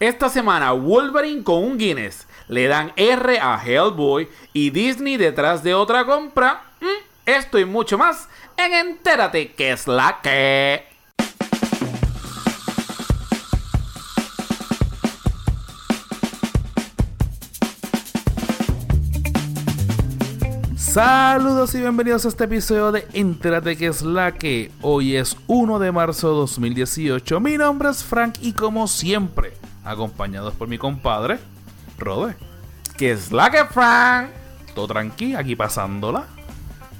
Esta semana Wolverine con un Guinness le dan R a Hellboy y Disney detrás de otra compra. Mm, esto y mucho más en Entérate que es la que... Saludos y bienvenidos a este episodio de Entérate que es la que hoy es 1 de marzo de 2018. Mi nombre es Frank y como siempre, acompañados por mi compadre, Rode. Que es la que, Frank? Todo tranqui, aquí pasándola.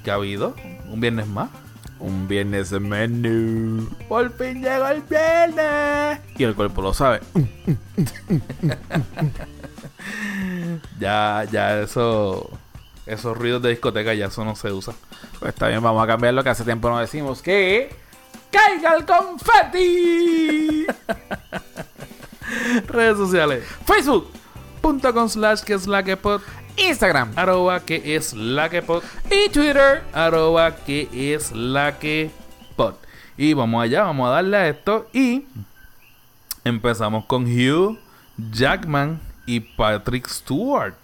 ¿Qué ha habido? ¿Un viernes más? Un viernes de menú. Por fin llegó el viernes. Y el cuerpo lo sabe. ya, ya eso... Esos ruidos de discoteca ya eso no se usa. Pues está bien, vamos a cambiar lo que hace tiempo no decimos que... ¡Caiga el confeti! Redes sociales. Facebook.com slash que es la que pod. Instagram. Arroba que es la que pod. Y Twitter. Arroba que es la que pod. Y vamos allá, vamos a darle a esto. Y empezamos con Hugh Jackman y Patrick Stewart.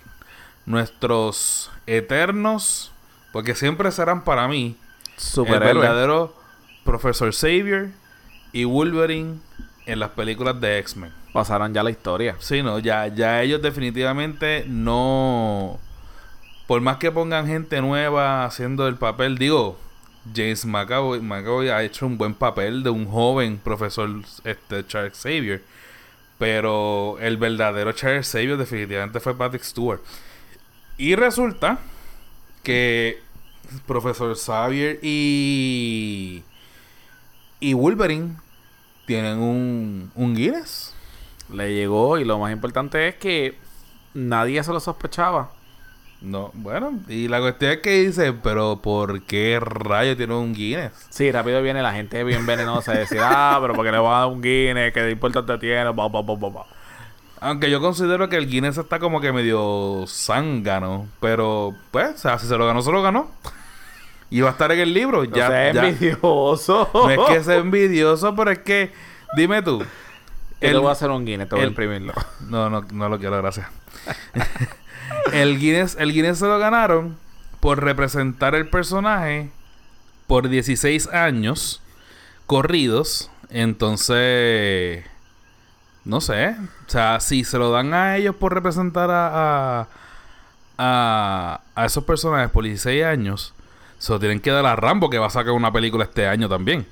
Nuestros eternos, porque siempre serán para mí el Superhéroe. verdadero Professor Xavier y Wolverine en las películas de X-Men. Pasaron ya la historia. Sí, no, ya, ya ellos definitivamente no. Por más que pongan gente nueva haciendo el papel, digo, James McAvoy, McAvoy ha hecho un buen papel de un joven profesor este, Charles Xavier. Pero el verdadero Charles Xavier definitivamente fue Patrick Stewart. Y resulta que Profesor Xavier y. y Wolverine tienen un, un Guinness. Le llegó y lo más importante es que nadie se lo sospechaba. No, bueno, y la cuestión es que dice, pero ¿por qué rayo tiene un Guinness? Sí, rápido viene la gente bien venenosa a decir, ah, pero porque le va a dar un Guinness, qué importante tiene, pa, pa, pa. Aunque yo considero que el Guinness está como que medio zángano, pero pues, o sea, si se lo ganó, se lo ganó. Y va a estar en el libro, ya, seas ya. envidioso. No es que sea envidioso, pero es que, dime tú. Yo te el- voy a hacer un Guinness, te voy a el- imprimirlo. No, no, no lo quiero, gracias. el, Guinness, el Guinness se lo ganaron por representar el personaje por 16 años corridos. Entonces, no sé. O sea, si se lo dan a ellos por representar a, a, a, a esos personajes por 16 años, se lo tienen que dar a Rambo, que va a sacar una película este año también.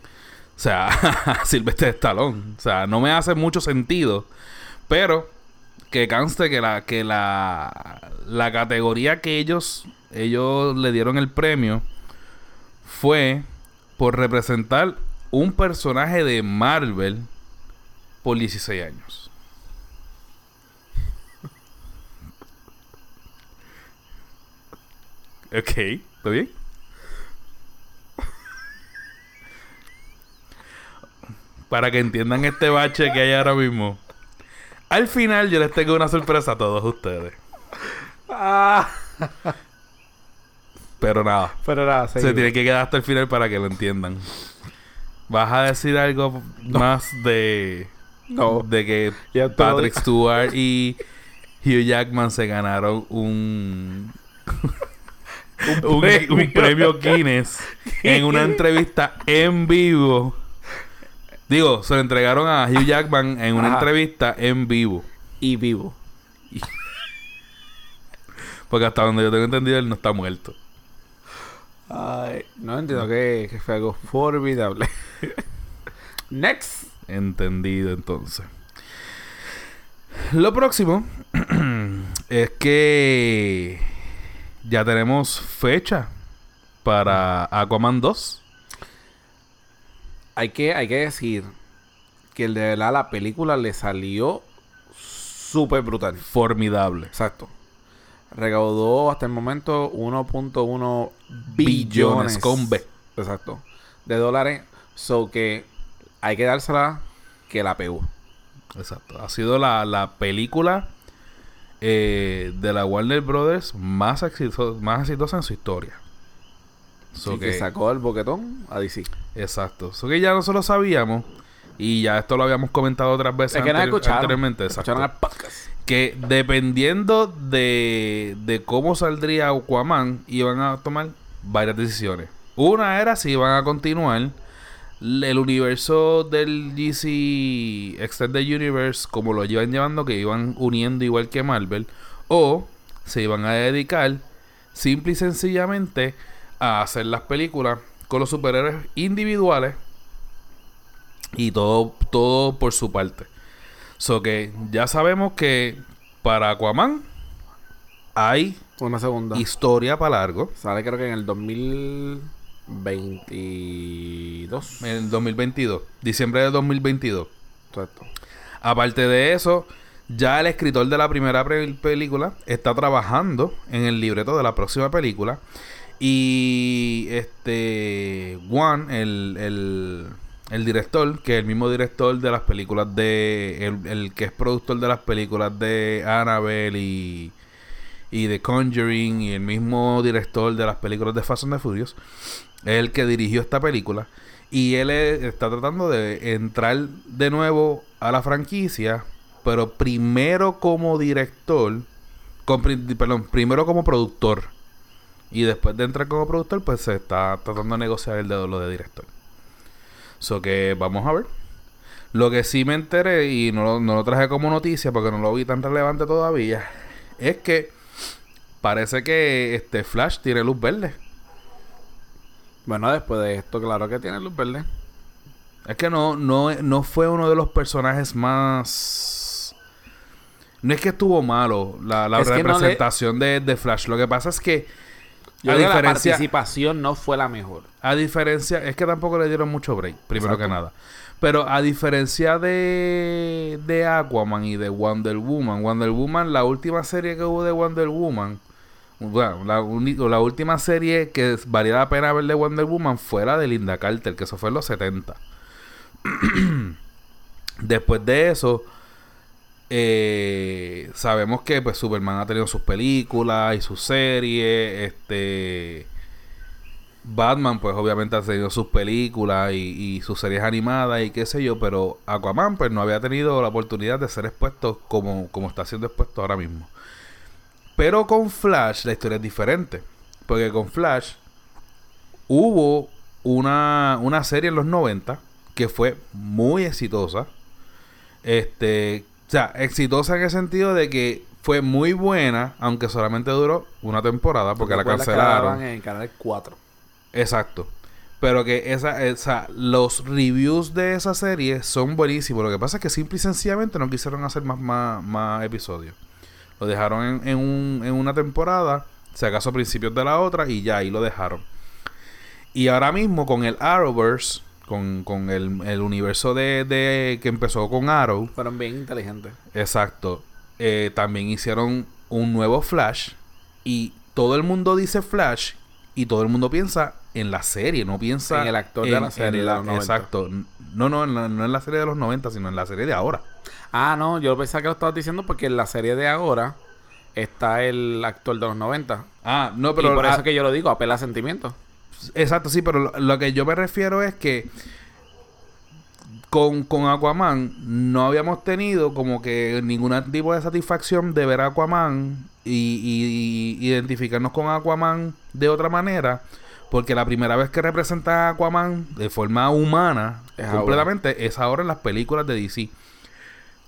O sea, Silvestre Stallone. O sea, no me hace mucho sentido. Pero que conste que la, que la, la categoría que ellos, ellos le dieron el premio fue por representar un personaje de Marvel por 16 años. Ok, ¿está bien? Para que entiendan este bache que hay ahora mismo. Al final yo les tengo una sorpresa a todos ustedes. Ah, Pero nada, pero nada, se tiene que quedar hasta el final para que lo entiendan. ¿Vas a decir algo más de, No. de que Ya Patrick Stewart y Hugh Jackman se ganaron un un premio Guinness en una entrevista en vivo? Digo, se lo entregaron a Hugh Jackman en una Ajá. entrevista en vivo. Y vivo. Porque hasta donde yo tengo entendido, él no está muerto. Ay, no entiendo que, que fue algo formidable. Next. Entendido entonces. Lo próximo es que ya tenemos fecha para Aquaman 2. Hay que, hay que decir que el de verdad la película le salió súper brutal. Formidable. Exacto. Recaudó hasta el momento 1.1 Billones billones con B. Exacto. De dólares. So que hay que dársela que la pegó. Exacto. Ha sido la, la película eh, de la Warner Brothers más, más exitosa en su historia. So Así que que- sacó el boquetón a DC. Exacto. Eso que ya nosotros sabíamos Y ya esto lo habíamos comentado otras veces Es que no anteri- escucharon. anteriormente. exacto. Escucharon. Que dependiendo de, de cómo saldría Aquaman, iban a tomar varias decisiones. Una era si iban a continuar el universo del DC Extended Universe como lo llevan llevando, que iban uniendo igual que Marvel, o se iban a dedicar simple y sencillamente a hacer las películas con los superhéroes individuales y todo, todo por su parte. So que ya sabemos que para Aquaman hay Una segunda. historia para largo. Sale creo que en el 2022. En el 2022, diciembre de 2022. Exacto. Aparte de eso, ya el escritor de la primera película está trabajando en el libreto de la próxima película. Y este Juan, el, el, el director, que es el mismo director de las películas de. El, que es productor de las películas de Annabelle y, y de Conjuring, y el mismo director de las películas de Fast and the Furious, es el que dirigió esta película. Y él está tratando de entrar de nuevo a la franquicia, pero primero como director, perdón, primero como productor. Y después de entrar como productor, pues se está tratando de negociar el de lo de director. So que vamos a ver. Lo que sí me enteré, y no, lo- no lo traje como noticia porque no lo vi tan relevante todavía, es que parece que este Flash tiene luz verde. Bueno, después de esto, claro que tiene luz verde. Es que no, no, no fue uno de los personajes más. No es que estuvo malo la, la no le- representación de, de Flash. Lo que pasa es que. Yo a creo que la participación no fue la mejor. a diferencia. Es que tampoco le dieron mucho break, primero Exacto. que nada. Pero a diferencia de, de Aquaman y de Wonder Woman, Wonder Woman, la última serie que hubo de Wonder Woman, bueno, la, la última serie que valía la pena ver de Wonder Woman fue la de Linda Carter, que eso fue en los 70. Después de eso, eh, sabemos que pues Superman ha tenido sus películas y sus series. Este Batman, pues obviamente ha tenido sus películas y, y sus series animadas y qué sé yo, pero Aquaman, pues no había tenido la oportunidad de ser expuesto como, como está siendo expuesto ahora mismo. Pero con Flash la historia es diferente. Porque con Flash hubo una, una serie en los 90 que fue muy exitosa. Este, o sea, exitosa en el sentido de que fue muy buena, aunque solamente duró una temporada porque la cancelaron. en el canal 4. Exacto. Pero que esa, esa, los reviews de esa serie son buenísimos. Lo que pasa es que simple y sencillamente no quisieron hacer más, más, más episodios. Lo dejaron en, en, un- en una temporada, si acaso a principios de la otra, y ya ahí lo dejaron. Y ahora mismo con el Arrowverse, con, con el, el universo de, de que empezó con Arrow, Fueron bien inteligentes. Exacto. Eh, también hicieron un nuevo Flash. Y todo el mundo dice Flash. Y todo el mundo piensa en la serie. No piensa En el actor de la serie de los 90. Exacto. No, no, en la- no en la serie de los 90, sino en la serie de ahora. Ah, no, yo pensaba que lo estabas diciendo porque en la serie de ahora está el actor de los 90. Ah, no, Pero pero. por ah, eso que yo lo digo, apela a sentimientos. Exacto, sí, pero lo, lo que yo me refiero es que con, con Aquaman no habíamos tenido como que ningún tipo de satisfacción de ver a Aquaman y, y- y identificarnos con Aquaman de otra manera. Porque la primera vez que representa a Aquaman de forma humana, Es completamente, es ahora en las películas de DC.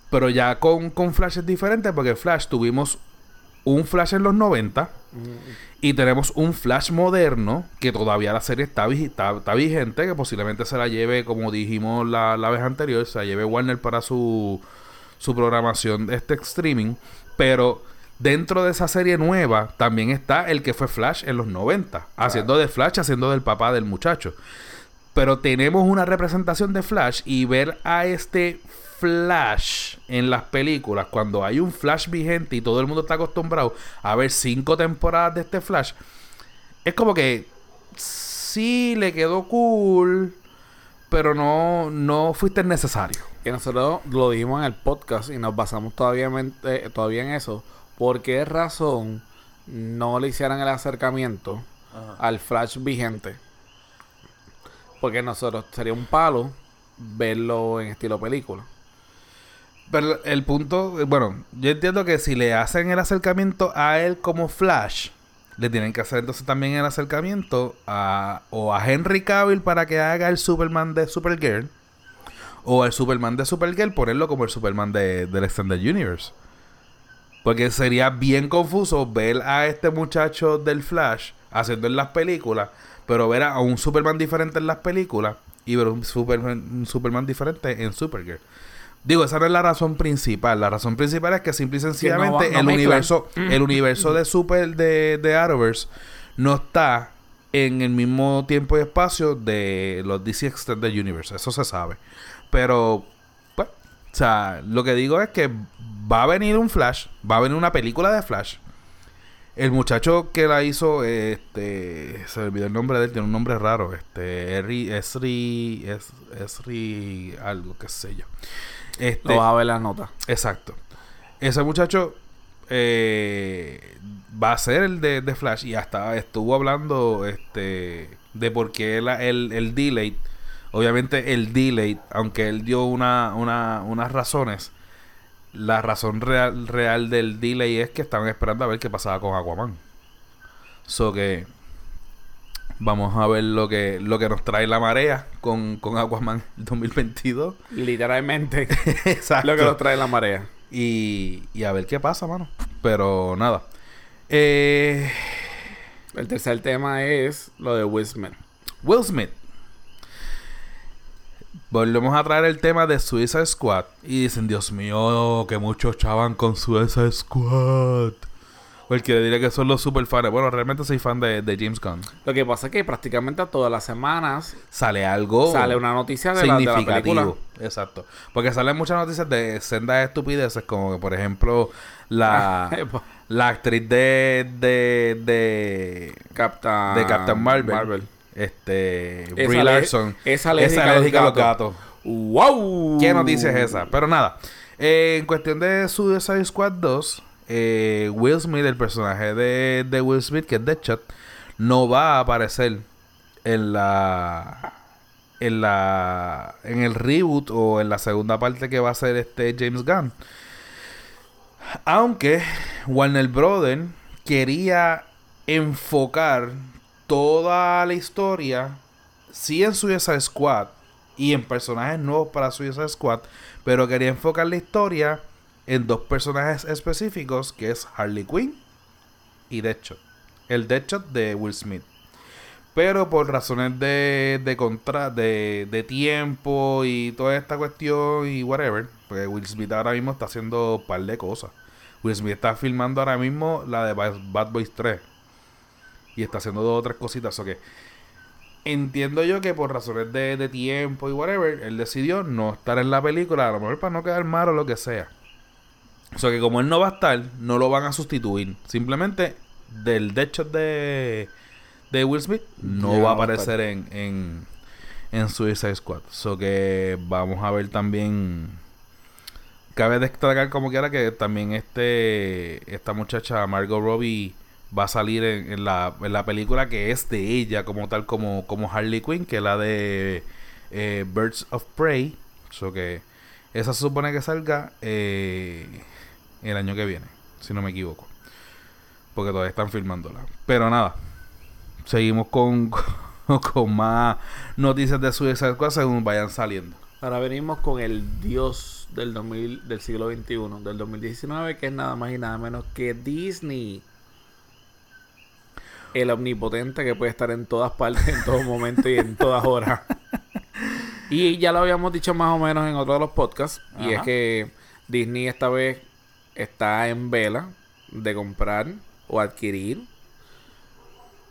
Pero ya con, con Flash es diferente porque Flash tuvimos un Flash en los 90 y tenemos un Flash moderno que todavía la serie está, está vigente, que posiblemente se la lleve, como dijimos la, la vez anterior, se la lleve Warner para su, su programación de este streaming. Pero dentro de esa serie nueva también está el que fue Flash en los 90, haciendo de Flash, haciendo del papá del muchacho. Pero tenemos una representación de Flash y ver a este Flash en las películas, cuando hay un Flash vigente y todo el mundo está acostumbrado a ver cinco temporadas de este Flash, es como que sí le quedó cool, pero no, no fuiste necesario. Que nosotros lo dijimos en el podcast y nos basamos todavía en, eh, todavía en eso. ¿Por qué razón no le hicieran el acercamiento al Flash vigente? Porque nosotros sería un palo verlo en estilo película. Pero el punto, bueno, yo entiendo que si le hacen el acercamiento a él como Flash, le tienen que hacer entonces también el acercamiento a o a Henry Cavill para que haga el Superman de Supergirl o el Superman de Supergirl ponerlo como el Superman de, del Extended Universe. Porque sería bien confuso ver a este muchacho del Flash haciendo en las películas, pero ver a un Superman diferente en las películas y ver un Superman, un Superman diferente en Supergirl. Digo, esa no es la razón principal. La razón principal es que simple y sencillamente no el universo, el universo de Super de, de Arrowverse no está en el mismo tiempo y espacio de los DC Extended Universe. Eso se sabe. Pero, pues, o sea, lo que digo es que va a venir un Flash, va a venir una película de Flash. El muchacho que la hizo, este, se me olvidó el nombre de él, tiene un nombre raro, este, Esri, Esri, Es- Esri, algo, qué sé yo. Este, Lo vas a ver la nota. Exacto. Ese muchacho eh, va a ser el de, de Flash y hasta estuvo hablando este de por qué la- el, el delay. Obviamente el delay, aunque él dio una, una, unas razones, la razón real, real del delay es que estaban esperando a ver qué pasaba con Aquaman. So que vamos a ver lo que, lo que nos trae la marea con, con Aquaman 2022. Literalmente. Exacto. lo que nos trae la marea. Y, y a ver qué pasa, mano. Pero nada. Eh, El tercer tema es lo de Will Smith. Will Smith. Volvemos a traer el tema de Suicide Squad. Y dicen, Dios mío, que muchos chavan con Suicide Squad. Cualquiera diría que son los super fans. Bueno, realmente soy fan de, de James Gunn. Lo que pasa es que prácticamente todas las semanas Sale algo sale una noticia de la, de la película. Exacto. Porque salen muchas noticias de sendas estupideces, como que, por ejemplo, la, la actriz de, de, de, Captain, de Captain Marvel, este, Es Brie Larson, es alérgica es alérgica a los gatos. gatos. ¡Wow! ¿Qué noticia es esa? Pero nada, eh, en cuestión de Suicide Squad 2, eh, Will Smith, el personaje de, Will Smith, que es Deadshot, no va a aparecer en la en la en el reboot o en la segunda parte que va a ser este James Gunn. Aunque Warner Brothers quería enfocar toda la historia sí en Suicide Squad y en personajes nuevos para Suicide Squad, pero quería enfocar la historia en dos personajes específicos que es Harley Quinn y Deadshot. El Deadshot de Will Smith. Pero por razones de, de, contra, de, de tiempo y toda esta cuestión y whatever, pues Will Smith ahora mismo está haciendo un par de cosas. Will Smith está filmando ahora mismo la de Bad Boys 3. Y está haciendo dos o tres cositas. Entiendo yo que por razones de, de tiempo y whatever, él decidió no estar en la película, a lo mejor para no quedar mal o lo que sea. O sea que como él no va a estar, no lo van a sustituir. Simplemente del Deadshot de, de Will Smith no Ya va a no va a aparecer en, en, en Suicide Squad. So que vamos a ver también. Cabe destacar como quiera que también este esta muchacha Margot Robbie va a salir en, en la, en la película que es de ella como tal como, como Harley Quinn, que es la de eh, Birds of Prey. So que esa se supone que salga eh, el año que viene, si no me equivoco. Porque todavía están filmándola. Pero nada, seguimos con, con más noticias de Suicide Squad según vayan saliendo. Ahora venimos con el dios del 2000, del siglo XXI, del 2019, que es nada más y nada menos que Disney. El omnipotente que puede estar en todas partes, en todo momento y en todas horas. Y ya lo habíamos dicho más o menos en otro de los podcasts. Y es que Disney esta vez está en vela de comprar o adquirir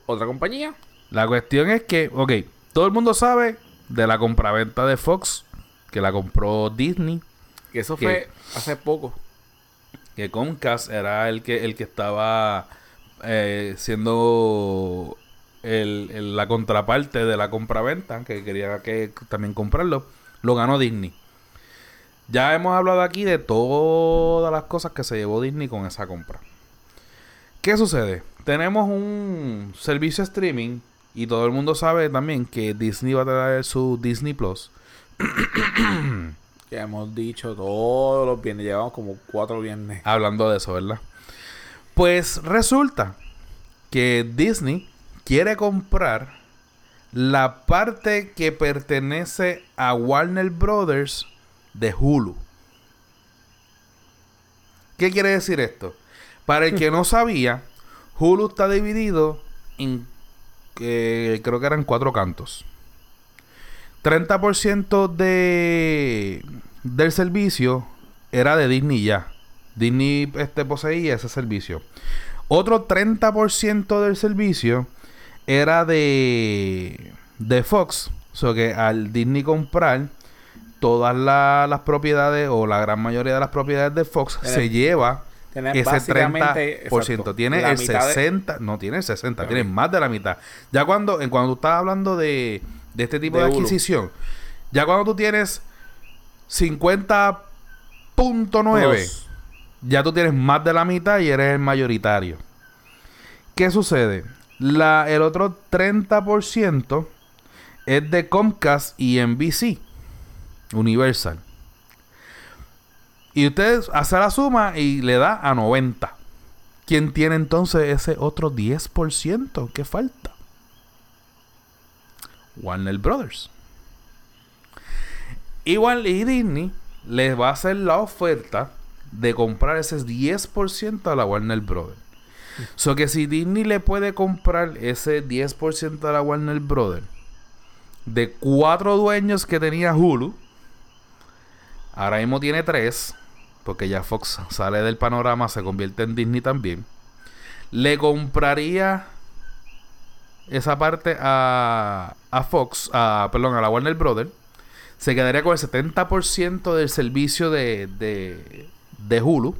otra compañía. La cuestión es que, ok, todo el mundo sabe de la compraventa de Fox, que la compró Disney, Que eso fue hace poco. que Comcast era el que, el que estaba eh, siendo el- el- la contraparte de la compraventa, que quería que también comprarlo, lo ganó Disney. Ya hemos hablado aquí de todas las cosas que se llevó Disney con esa compra. ¿Qué sucede? Tenemos un servicio streaming y todo el mundo sabe también que Disney va a traer su Disney Plus. que hemos dicho todos los viernes. Llevamos como cuatro viernes. Hablando de eso, ¿verdad? Pues resulta que Disney quiere comprar la parte que pertenece a Warner Brothers de Hulu. ¿Qué quiere decir esto? Para el que no sabía, Hulu está dividido en eh, creo que eran cuatro cantos. 30% de del servicio era de Disney ya. Disney este, poseía ese servicio. Otro 30% del servicio era de, de Fox. O sea que al Disney comprar todas las propiedades o la gran mayoría de las propiedades de Fox se lleva ese 30%. tiene el 60, no tiene el 60, tiene más de la mitad. Ya cuando, en cuando tú estás hablando de, de este tipo de, adquisición, ya cuando tú tienes 50.9, ya tú tienes más de la mitad y eres el mayoritario. ¿Qué sucede? El otro 30% es de Comcast y NBC, Universal. Y usted hace la suma y le da a 90. ¿Quién tiene entonces ese otro 10% que falta? Warner Brothers. Igual y Disney les va a hacer la oferta de comprar ese 10% a la Warner Brothers. So que si Disney le puede comprar ese 10% a la Warner Brothers de cuatro dueños que tenía Hulu, ahora mismo tiene tres porque ya Fox sale del panorama, se convierte en Disney también, le compraría esa parte a, a Fox, a, perdón, a la Warner Brothers, se quedaría con el 70% del servicio de, de, de, Hulu.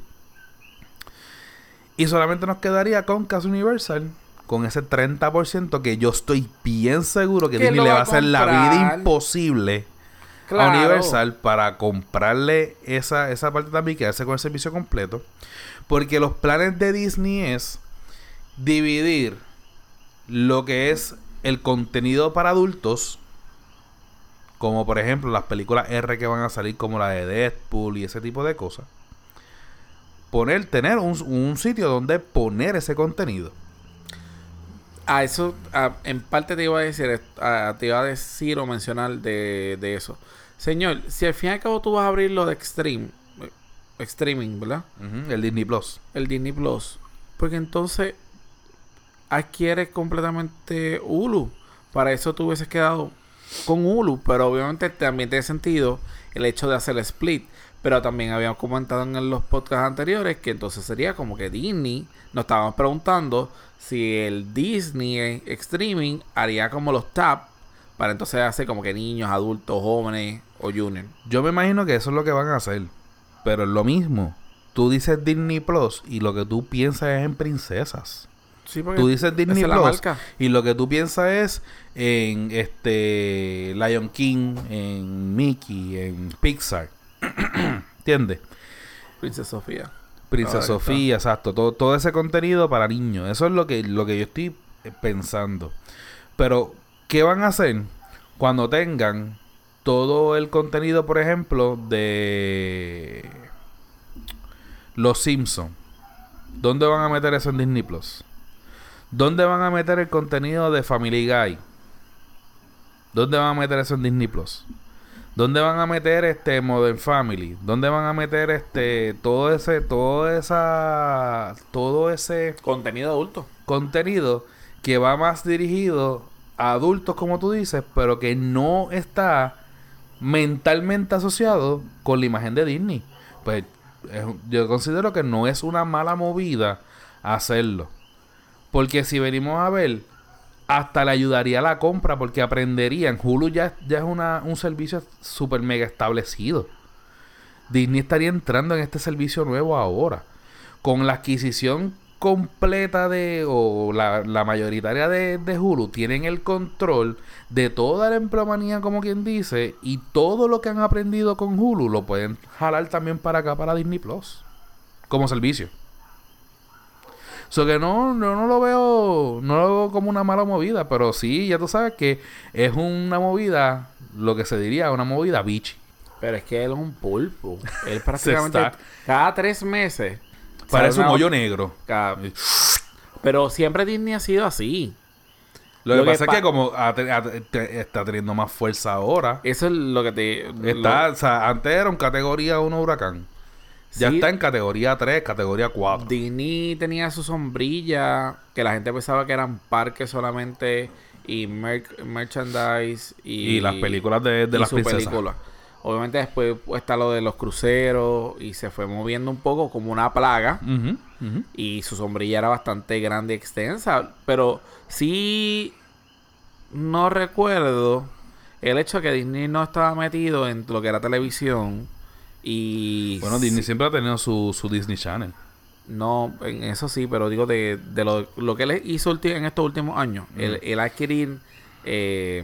Y solamente nos quedaría con Cas Universal, con ese 30% que yo estoy bien seguro que Disney le va a hacer la vida imposible Universal para comprarle esa, esa parte también y quedarse con el servicio completo. Porque los planes de Disney es dividir lo que es el contenido para adultos, como por ejemplo las películas R que van a salir, como la de Deadpool y ese tipo de cosas. Poner, tener un, sitio donde poner ese contenido. A eso, en parte te iba a decir, te iba a decir o mencionar de, de eso. Señor, si al fin y al cabo tú vas a abrir lo de Extreme, eh, streaming, ¿verdad? El Disney Plus. El Disney Plus. Porque entonces adquieres completamente Hulu. Para eso tú hubieses quedado con Hulu, pero obviamente también tiene sentido el hecho de hacer el split. Pero también habíamos comentado en los podcasts anteriores que entonces sería como que Disney nos estábamos preguntando si el Disney Streaming haría como los TAP para entonces hacer como que niños, adultos, jóvenes o junior. Yo me imagino que eso es lo que van a hacer. Pero es lo mismo. Tú dices Disney Plus y lo que tú piensas es en princesas. Sí, tú dices Disney Plus y lo que tú piensas es en este Lion King, en Mickey, en Pixar. ¿Entiendes? Princesa Sofía. Princesa Sofía, exacto. Todo, todo ese contenido para niños. Eso es lo que, lo que yo estoy pensando. Pero ¿Qué van a hacer cuando tengan todo el contenido, por ejemplo, de Los Simpsons? ¿Dónde van a meter eso en Disney Plus? ¿Dónde van a meter el contenido de Family Guy? ¿Dónde van a meter eso en Disney Plus? ¿Dónde van a meter este Modern Family? ¿Dónde van a meter este todo ese todo esa todo ese contenido adulto? Contenido que va más dirigido adultos, como tú dices, pero que no está mentalmente asociado con la imagen de Disney. Pues yo considero que no es una mala movida hacerlo. Porque si venimos a ver, hasta le ayudaría a la compra porque aprenderían. Hulu ya, ya es una, un servicio súper mega establecido. Disney estaría entrando en este servicio nuevo ahora. Con la adquisición completa de, o la, mayoritaria de, de, Hulu, tienen el control de toda la empleomanía, como quien dice, y todo lo que han aprendido con Hulu lo pueden jalar también para acá, para Disney Plus, como servicio. So que no, no, no lo veo, no lo veo como una mala movida, pero sí, ya tú sabes que es una movida, lo que se diría, una movida bichi. Pero es que él es un pulpo. Él prácticamente está- cada tres meses. Parece un hoyo negro. cada- Pero siempre Disney ha sido así. Lo, Lo que que pasa es que como está teniendo más fuerza ahora. Eso es lo que te. Está, o sea, antes era un categoría 1 huracán. Ya Sí. está en categoría 3, categoría 4. lo- Disney tenía su sombrilla. Que la gente pensaba que eran parques solamente. Y merc- merchandise. Y, Y las películas de, de y las su princesas. película. Obviamente después está lo de los cruceros. Y se fue moviendo un poco como una plaga. Y su sombrilla era bastante grande y extensa. Pero sí no recuerdo el hecho de que Disney no estaba metido en lo que era televisión. Y Bueno, Disney siempre ha tenido su, su Disney Channel. no, en eso sí, pero digo de, de lo, lo que él hizo en estos últimos años. El, el adquirir eh,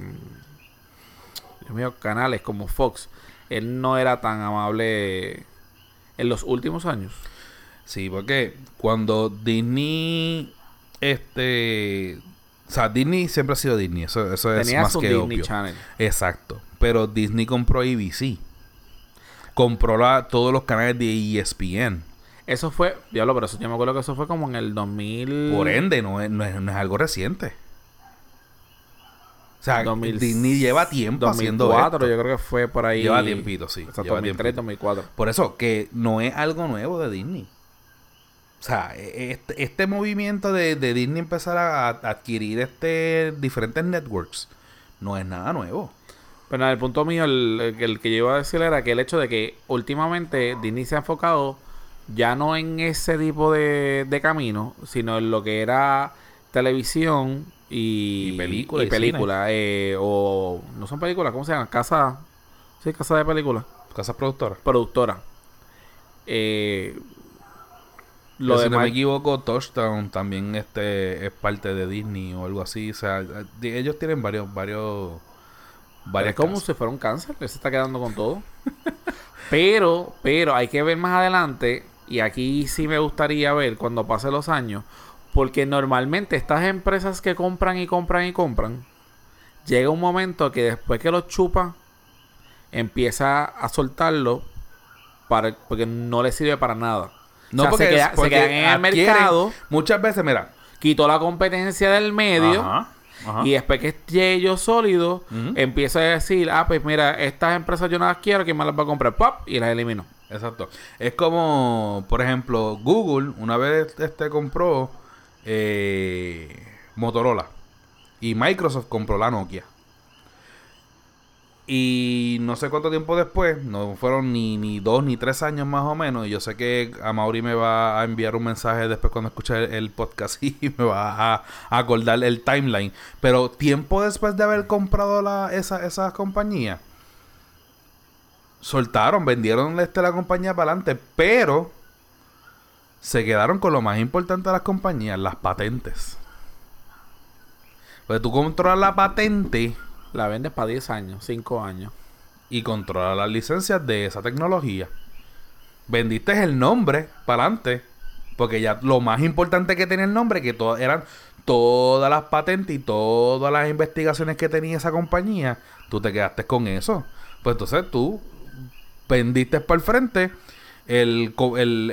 mío, canales como Fox. Él no era tan amable en los últimos años. Sí, porque cuando Disney, este, o sea, Disney siempre ha sido Disney, eso, eso es Tenía más su que Disney obvio. Channel. Exacto, pero Disney compró ABC, compró la- todos los canales de E ESPN. Eso fue, diablo, pero eso yo me acuerdo que eso fue como en el 2000. Por ende, no es, no es, no es algo reciente. O sea, 2000 Disney lleva tiempo haciendo 2004, esto. yo creo que fue por ahí. Lleva tiempito, sí. Exacto, lleva 2003, tiempito. 2004. Por eso, que no es algo nuevo de Disney. O sea, e- este, este movimiento de, de Disney empezar a, a adquirir este diferentes networks no es nada nuevo. Pero el punto mío, el, el que yo iba a decir era que el hecho de que últimamente Disney se ha enfocado ya no en ese tipo de, de camino, sino en lo que era televisión y, Y película y y película, eh, o no son películas, ¿cómo se llama? Casa, sí, casa de películas, Casas productoras. productora. Eh, lo Lo si no me equivoco, Touchdown también este es parte de Disney o algo así. O sea, de- ellos tienen varios, varios, varias como si fuera un cáncer, él se está quedando con todo. pero, pero hay que ver más adelante, y aquí sí me gustaría ver cuando pasen los años, porque normalmente estas empresas que compran y compran y compran, llega un momento que después que los chupa, empieza a soltarlo para, porque no le sirve para nada. No, O sea, porque, se, queda- quedan en el mercado, Muchas veces, mira. quitó la competencia del medio. Ajá, ajá. Y después que esté yo sólido, Ujú. empiezo a decir, ah, pues mira, estas empresas yo no las quiero, ¿quién me las va a comprar? ¡Pop! Y las elimino. Exacto. Es como, por ejemplo, Google una vez este compró eh, Motorola y Microsoft compró la Nokia. Y no sé cuánto tiempo después, no fueron ni, ni dos ni tres años más o menos. Y yo sé que a Mauri me va a enviar un mensaje después cuando escuche el, podcast y me va a, a acordar el timeline. Pero tiempo después de haber comprado la, esa, esa compañía, soltaron, vendieron este, la compañía para adelante, pero se quedaron con lo más importante de las compañías, las patentes. Pues tú controlas la patente La vendes para 10 años, 5 años. y controlas las licencias de esa tecnología. Vendiste el nombre para adelante, porque ya lo más importante que tenía el nombre, que todas eran todas las patentes y todas las investigaciones que tenía esa compañía, tú te quedaste con eso. Pues entonces tú vendiste para el frente el,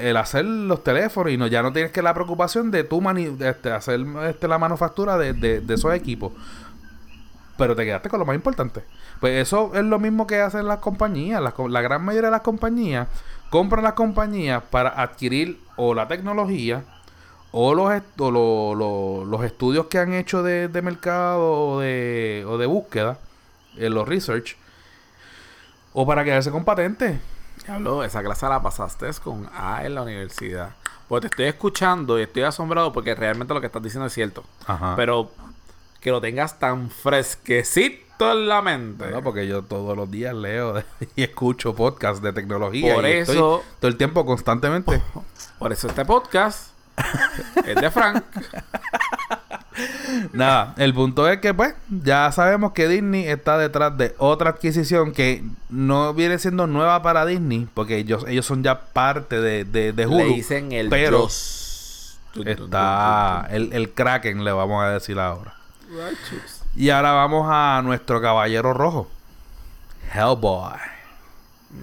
el hacer los teléfonos y no ya no tienes que la preocupación de tú mani- este, hacer este, la manufactura de, de, de esos equipos. Pero te quedaste con lo más importante. Pues eso es lo mismo que hacen las compañías. Las la gran mayoría de las compañías compran las compañías para adquirir o la tecnología o los, est- o lo- lo- los estudios que han hecho de, de mercado o de, o de búsqueda, en los research, o para quedarse con patentes. Diablo, esa clase la pasaste con A en la universidad. Pues te estoy escuchando y estoy asombrado porque realmente lo que estás diciendo es cierto. Ajá. Pero que lo tengas tan fresquecito en la mente. No, porque yo todos los días leo y escucho podcasts de tecnología. Por y estoy eso- todo el tiempo constantemente. Por eso este podcast es de Frank. Nada, el punto es que pues ya sabemos que Disney está detrás de otra adquisición que no viene siendo nueva para Disney, porque ellos, ellos son ya parte de, de, de Hulu. Le dicen el pero, Joss. Está el, el Kraken, le vamos a decir ahora. Righteous. Y ahora vamos a nuestro caballero rojo. Hellboy.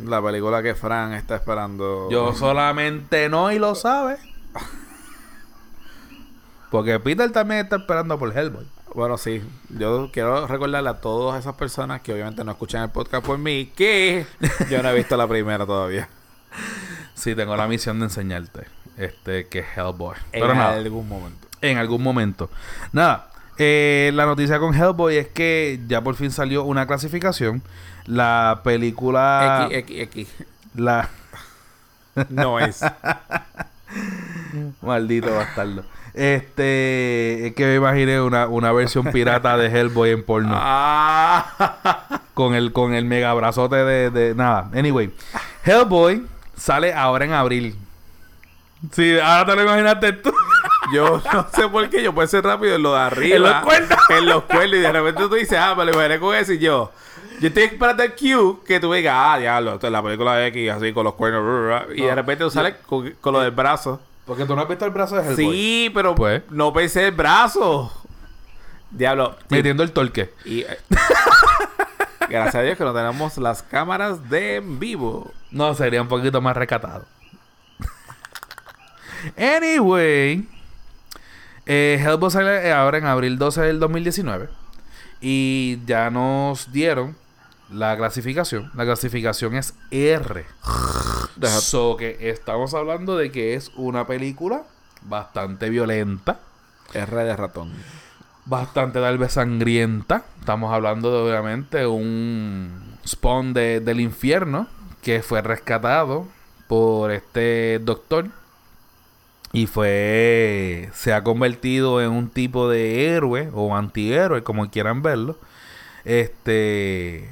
La película que Fran está esperando. Yo solamente no y lo sabe. Porque Peter también está esperando por Hellboy. Bueno, sí. Yo quiero recordarle a todas esas personas que obviamente no escuchan el podcast por mí que yo no he visto la primera todavía. Sí, tengo la misión de enseñarte. Este, que es Hellboy. En Pero nada, algún momento. en algún momento. Nada, eh, la noticia con Hellboy es que ya por fin salió una clasificación. La película. X, X, X. La. No es. Maldito bastardo. Este. Es que me imaginé una, una versión pirata de Hellboy en porno. ah. Con el, con el mega brazote de, de. Nada. Anyway. Hellboy sale ahora en abril. Sí, ahora te lo imaginaste tú. Yo no sé por qué. Yo puedo ser rápido en lo de arriba. En los cuernos. En los cuernos. Y de repente tú dices, ah, me lo imaginé con eso. Y yo. Yo estoy esperando el cue que tú digas, ah, diablo, esto es la película de X, así con los cuernos. brr, brr", Y de repente tú sales con, con lo del brazo. Porque tú no has visto el brazo de Hellboy. Sí, pero Pues. no pensé el brazo. Diablo. Metiendo el torque. Y, eh, gracias a Dios que no tenemos las cámaras de en vivo. No, sería un poquito más recatado. anyway. Eh, Hellboy sale ahora en abril 12 del 2019. Y ya nos dieron la clasificación. La clasificación es R. So que estamos hablando de que es una película bastante violenta. R de ratón. bastante tal vez sangrienta. Estamos hablando de obviamente un spawn de- del infierno que fue rescatado por este doctor y fue se ha convertido en un tipo de héroe o antihéroe como quieran verlo. Este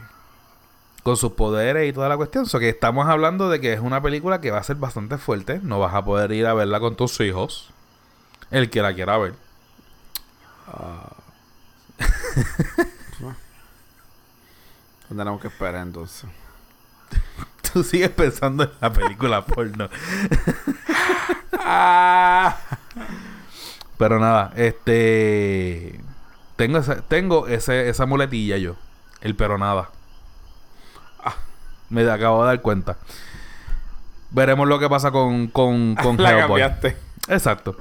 con sus poderes y toda la cuestión. So que estamos hablando de que es una película que va a ser bastante fuerte. No vas a poder ir a verla con tus hijos. El que la quiera ver. Tendremos que esperar entonces. Tú sigues pensando en la película porno. Ah. Pero nada, este. Tengo, ese- tengo ese, esa muletilla yo. El pero nada. Ah. Me acabo de dar cuenta. Veremos lo que pasa con, con, con La Hellboy. cambiaste. Exacto.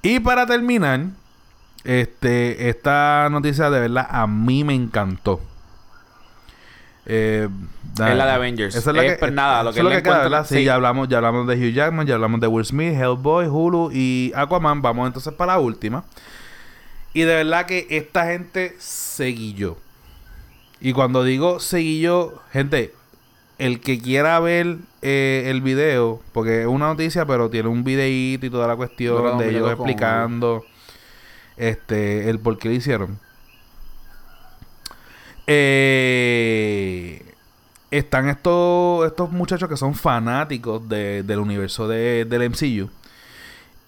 y para terminar, este, esta noticia de verdad a mí me encantó. Eh, Es la de Avengers. Esa es la Es, que, pues, nada, lo que es lo le que queda, encuentro- ¿verdad? Sí, sí. ya hablamos, ya hablamos de Hugh Jackman, ya hablamos de Will Smith, Hellboy, Hulu y Aquaman. Vamos entonces para la última. Y de verdad que esta gente seguilló. Y cuando digo seguilló, gente, el que quiera ver eh, el video, porque es una noticia, pero tiene un videíto y toda la cuestión de ellos con- explicando este el por qué lo hicieron. Eh, están estos, estos muchachos que son fanáticos de- del universo de- del MCU.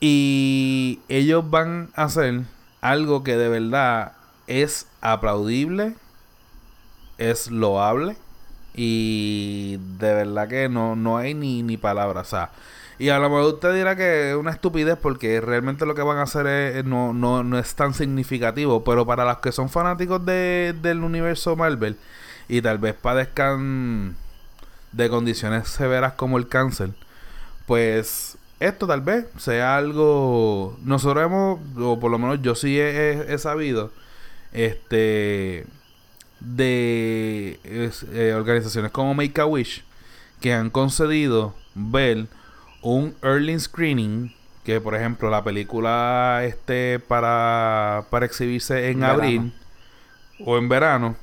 Y ellos van a hacer algo que de verdad es aplaudible, es loable. Y de verdad que no, no hay ni, ni palabras. O sea, y a lo mejor usted dirá que es una estupidez porque realmente lo que van a hacer es, no, no, no es tan significativo. Pero para los que son fanáticos de, del universo Marvel y tal vez padezcan de condiciones severas como el cáncer, pues esto tal vez sea algo... Nosotros hemos, o por lo menos yo sí he, sabido, este de eh, organizaciones como Make a Wish que han concedido ver un early screening que por ejemplo la película esté para para exhibirse en abril o en verano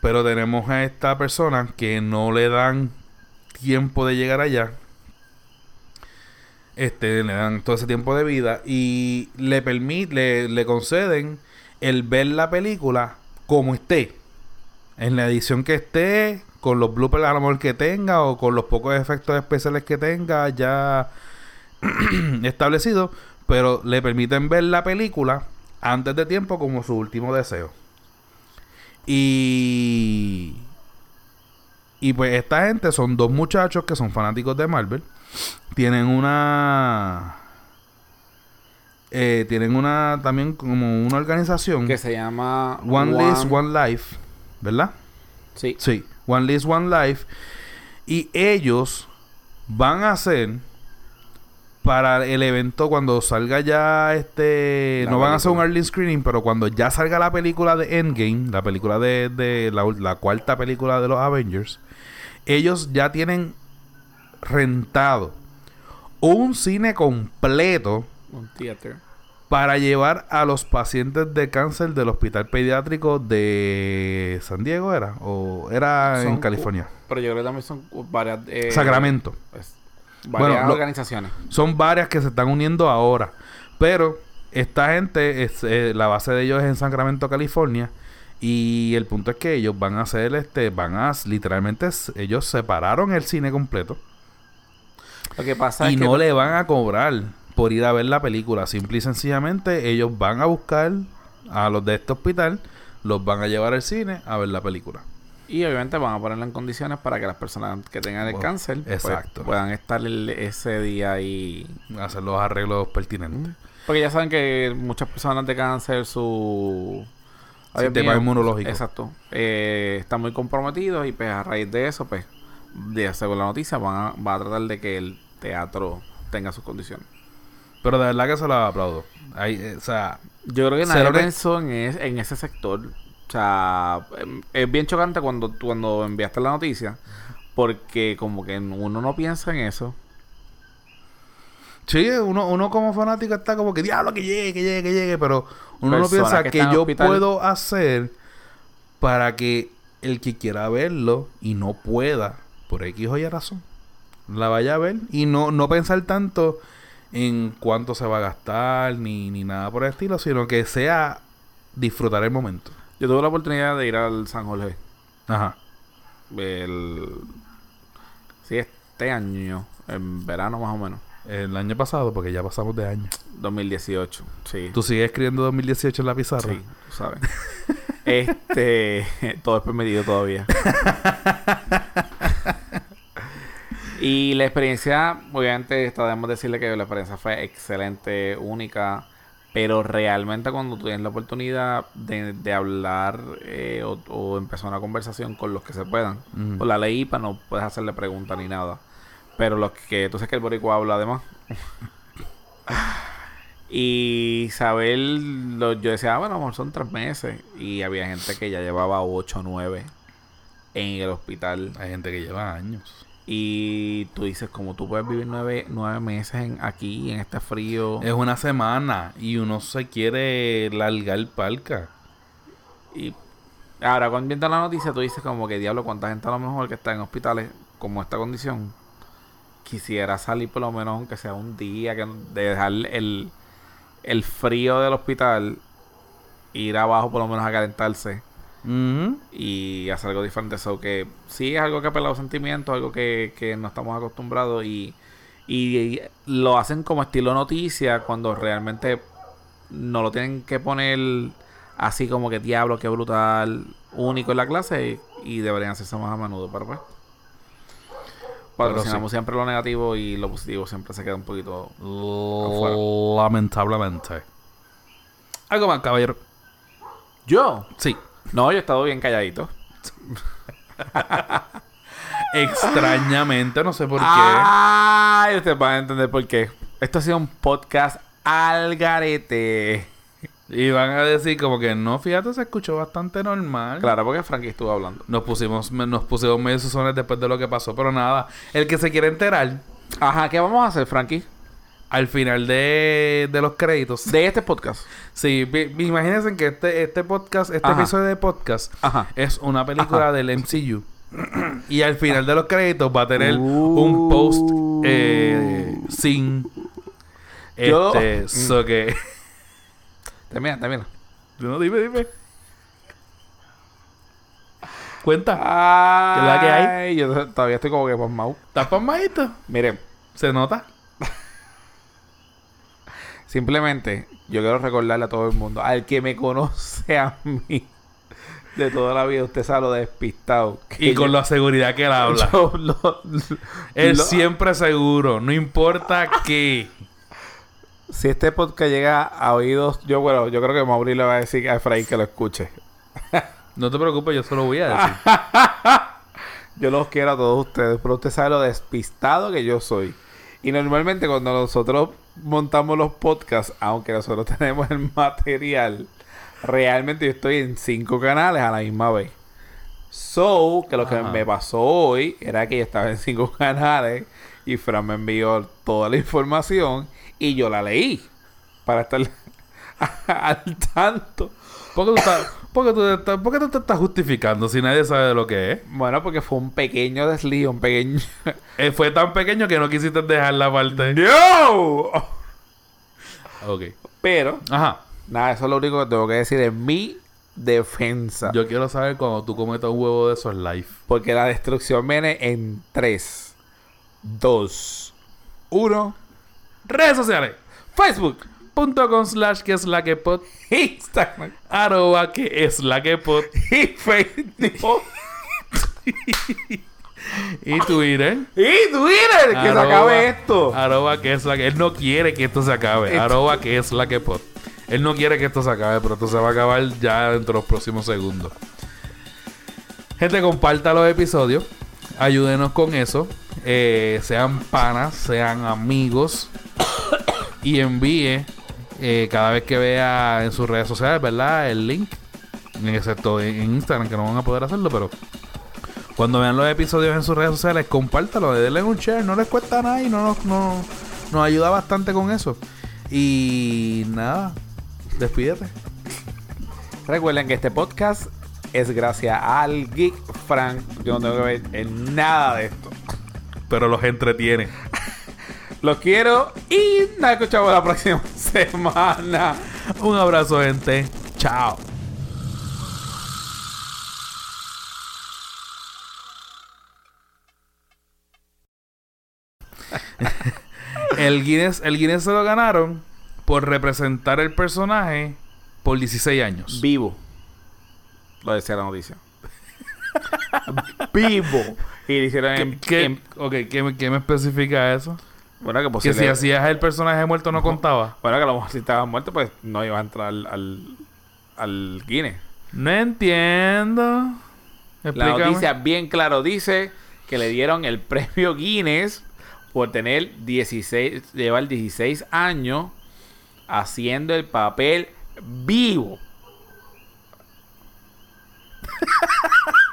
pero tenemos a esta persona que no le dan tiempo de llegar allá. Este le dan todo ese tiempo de vida y le permite le, le conceden el ver la película como esté en la edición que esté con los bloopers a lo mejor que tenga o con los pocos efectos especiales que tenga ya establecido pero le permiten ver la película antes de tiempo como su último deseo y y pues esta gente son dos muchachos que son fanáticos de Marvel tienen una eh, tienen una también como una organización. Que se llama One List, One Life, ¿verdad? Sí. Sí, One List, One Life. Y ellos van a hacer para el evento cuando salga ya este La no van a hacer un early screening pero cuando ya salga la película de Endgame la película de, de la cuarta película de los Avengers ellos ya tienen rentado un cine completo Un theater. Para llevar a los pacientes de cáncer del hospital pediátrico de San Diego era o era en Son California Pero yo creo que también son varias... eh, Sacramento. pues, varias Bueno, lo- organizaciones. son varias que se están uniendo ahora pero esta gente es, eh, la base de ellos es en Sacramento California y el punto es que ellos van a hacer este van a literalmente ellos separaron el cine completo Lo que pasa y es que... no le van a cobrar por ir a ver la película. Simple y sencillamente ellos van a buscar a los de este hospital, los van a llevar al cine a ver la película. Y obviamente van a ponerlo en condiciones para que las personas que tengan el Bueno, cáncer pues, puedan estar el- ese día ahí. Hacer los arreglos pertinentes. Porque ya saben que muchas personas de cáncer, su Sistema mío, inmunológico. Exacto. Eh, están muy comprometidos y pues a raíz de eso, pues, de, según la noticia, van a, va a tratar de que el teatro tenga sus condiciones. Pero de verdad que se lo aplaudo. Hay, eh, o sea, Yo creo que nadie pensó en, es- en ese sector. O sea, em, es bien chocante cuando, cuando enviaste la noticia. Porque como que uno no piensa en eso. sí, uno, uno como fanático está como que diablo que llegue, que llegue, que llegue, pero uno no piensa que yo hospital. puedo hacer para que el que quiera verlo y no pueda, por X o Y razón, la vaya a ver y no, no pensar tanto en cuánto se va a gastar ni, ni nada por el estilo, sino que sea disfrutar el momento. Yo tuve la oportunidad de ir al San Jorge. Ajá. El... Sí, este año. En verano más o menos. El año pasado, porque ya pasamos de año. 2018. Sí. ¿Tú sigues escribiendo 2018 en la pizarra? Sí, tú sabes. este, todo es permitido todavía. y la experiencia, obviamente, debemos decirle que la experiencia fue excelente, única, pero realmente cuando tú tienes la oportunidad de, de hablar eh, o, o empezar una conversación con los que se puedan, por la ley IPA no puedes hacerle preguntas ni nada, pero los que, tú sabes que el boricua habla además. Y saber, lo, yo decía, ah, bueno, son tres meses. Y había gente que ya llevaba ocho o nueve en el hospital. Hay gente que lleva años. Y tú dices, como tú puedes vivir nueve, nueve meses en, aquí, en este frío. Es una semana y uno se quiere largar palca. Y ahora, cuando viendo la noticia, tú dices, como que diablo, cuánta gente a lo mejor que está en hospitales como esta condición quisiera salir por lo menos, aunque sea un día, que de dejar el, el frío del hospital, ir abajo por lo menos a calentarse. Y hacer algo diferente. Eso que sí es algo que apela a los sentimientos, algo que, que no estamos acostumbrados y, y lo hacen como estilo noticia cuando realmente no lo tienen que poner así como que diablo, que brutal, único en la clase y, y deberían hacerse más a menudo, pero pues. Patrocinamos siempre lo negativo y lo positivo siempre se queda un poquito. Lamentablemente. Algo más, caballero. ¿Yo? Sí. No, yo he estado bien calladito. Extrañamente, no sé por qué. Ay, ustedes van a entender por qué. Esto ha sido un podcast al garete. Y van a decir como que no, fíjate, se escuchó bastante normal. Claro, porque Frankie estuvo hablando. Nos pusimos, nos pusimos medio susones después de lo que pasó, pero nada. El que se quiere enterar, Ajá, ¿qué vamos a hacer, Frankie? Al final de, de los créditos. De este podcast. Sí, imagínense que este, este podcast, este Ajá. episodio de podcast Ajá. es una película Ajá. del MCU. y al final de los créditos va a tener Uh. un post eh, sin Yo- este Mm. so que Termina, termina. no dime dime cuenta Ay, ¿Qué es la que hay? Yo todavía estoy como que pasmado. ¿estás pasmadito? Miren, se nota simplemente yo quiero recordarle a todo el mundo, al que me conoce a mí de toda la vida, usted sabe lo despistado. que y con yo- la seguridad que él habla yo lo- lo- él lo- siempre seguro no importa qué Si este podcast llega a oídos, yo bueno, yo creo que Mauri le va a decir a Efraín que lo escuche. No te preocupes, yo solo voy a decir. Yo los quiero a todos ustedes, pero usted sabe lo despistado que yo soy. Y normalmente cuando nosotros montamos los podcasts, aunque nosotros tenemos el material, realmente yo estoy en cinco canales a la misma vez. So, que lo que me pasó hoy era que yo estaba en cinco canales y Fran me envió toda la información y yo la leí para estar al tanto. ¿Por qué tú, por qué tú te estás- por qué tú te estás justificando si nadie sabe de lo que es? Bueno, porque fue un pequeño desliz, un pequeño... Eh, fue tan pequeño que no quisiste dejar la parte. ¡No! Ok. Pero, Ajá. nada, eso es lo único que tengo que decir en mi defensa. Yo quiero saber cuando tú cometas un huevo de esos live. Porque la destrucción viene en 3, 2, 1. Redes sociales. Facebook, Punto com slash que es la que pod. Instagram Arroba que es la que pod. y Facebook. Y Twitter. y Twitter, que se acabe esto. Arroba que es la que. Él no quiere que esto se acabe. Esto- Arroba que es la que pod. Él no quiere que esto se acabe, pero esto se va a acabar ya dentro de los próximos segundos. Gente, comparta los episodios. Ayúdenos con eso. Eh, sean panas, sean amigos. y envíe eh, cada vez que vea en sus redes sociales, ¿verdad? El link. Excepto en Instagram, que no van a poder hacerlo, pero cuando vean los episodios en sus redes sociales, compártalo, denle un share, no les cuesta nada y no nos, no- nos ayuda bastante con eso. Y nada, despídete. Recuerden que este podcast es gracias al Geek Frank. Yo no tengo que ver en nada de esto. Pero los entretiene. Los quiero y nos escuchamos la próxima semana. Un abrazo, gente. Chao. el, Guinness, el Guinness se lo ganaron por representar el personaje por 16 años. Vivo. Lo decía la noticia. Vivo. Y lo hicieron en, ¿Qué, en- ok, ¿qué, me- qué me especifica eso? Bueno, que si hacías el personaje muerto no contaba. Bueno, que a lo mejor si estaba muerto, pues no iba a entrar al, al, al Guinness. No entiendo. La noticia bien claro dice que le dieron el premio Guinness por tener 16, llevar 16 años haciendo el papel vivo.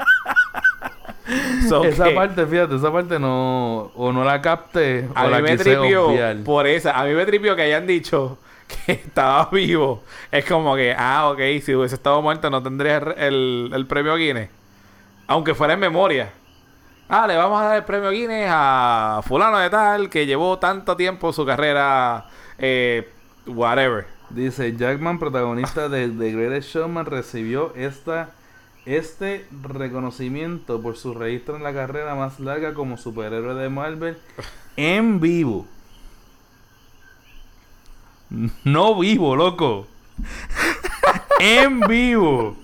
So Esa que parte, fíjate, esa parte no... O no la capté a o la mí me quise tripió por esa. A mí me tripió que hayan dicho que estaba vivo. Es como que, ah, ok, si hubiese estado muerto no tendría el, el- el premio Guinness. Aunque fuera en memoria. Ah, le vamos a dar el premio Guinness a fulano de tal que llevó tanto tiempo su carrera, eh, whatever. Dice, Jackman, protagonista de The Greatest Showman, recibió esta, este reconocimiento por su registro en la carrera más larga como superhéroe de Marvel en vivo. No vivo, loco. en vivo.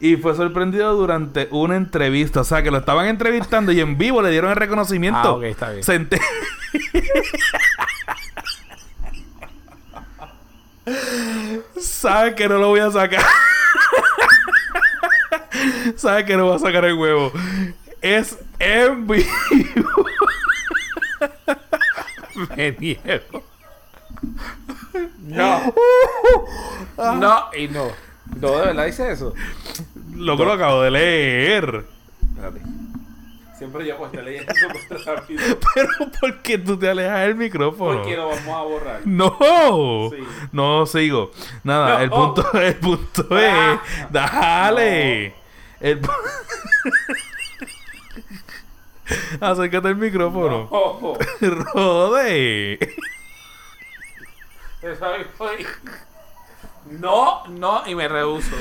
Y fue sorprendido durante una entrevista. O sea, que lo estaban entrevistando y en vivo le dieron el reconocimiento. Ah, ok, está bien. Se ente- Sabe que no lo voy a sacar. Sabe que no voy a sacar el huevo. Es en vivo. Me niego. No. No, y no. No, de verdad dice eso. Loco, lo acabo de leer. Espérate. Siempre yo pues te leyendo súper rápido. Pero ¿por qué tú te alejas del micrófono? Porque lo vamos a borrar. No, Sí. no sigo. Nada, No. el punto, el punto Ah. es, dale. El Acércate al micrófono. Ojo. Rode. No, no, y me rehuso.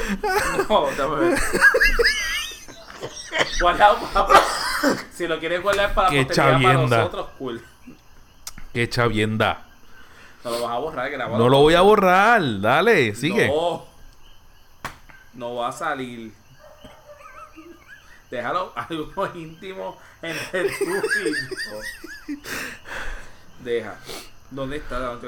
No, dame. Guardado para- Si lo quieres guardar para Qué para nosotros, cool. Qué chavienda. No lo vas a borrar, grabado. No lo voy a borrar. Dale, sigue. No. No va a salir. Déjalo algo íntimo entre tú y yo. Deja. ¿Dónde está?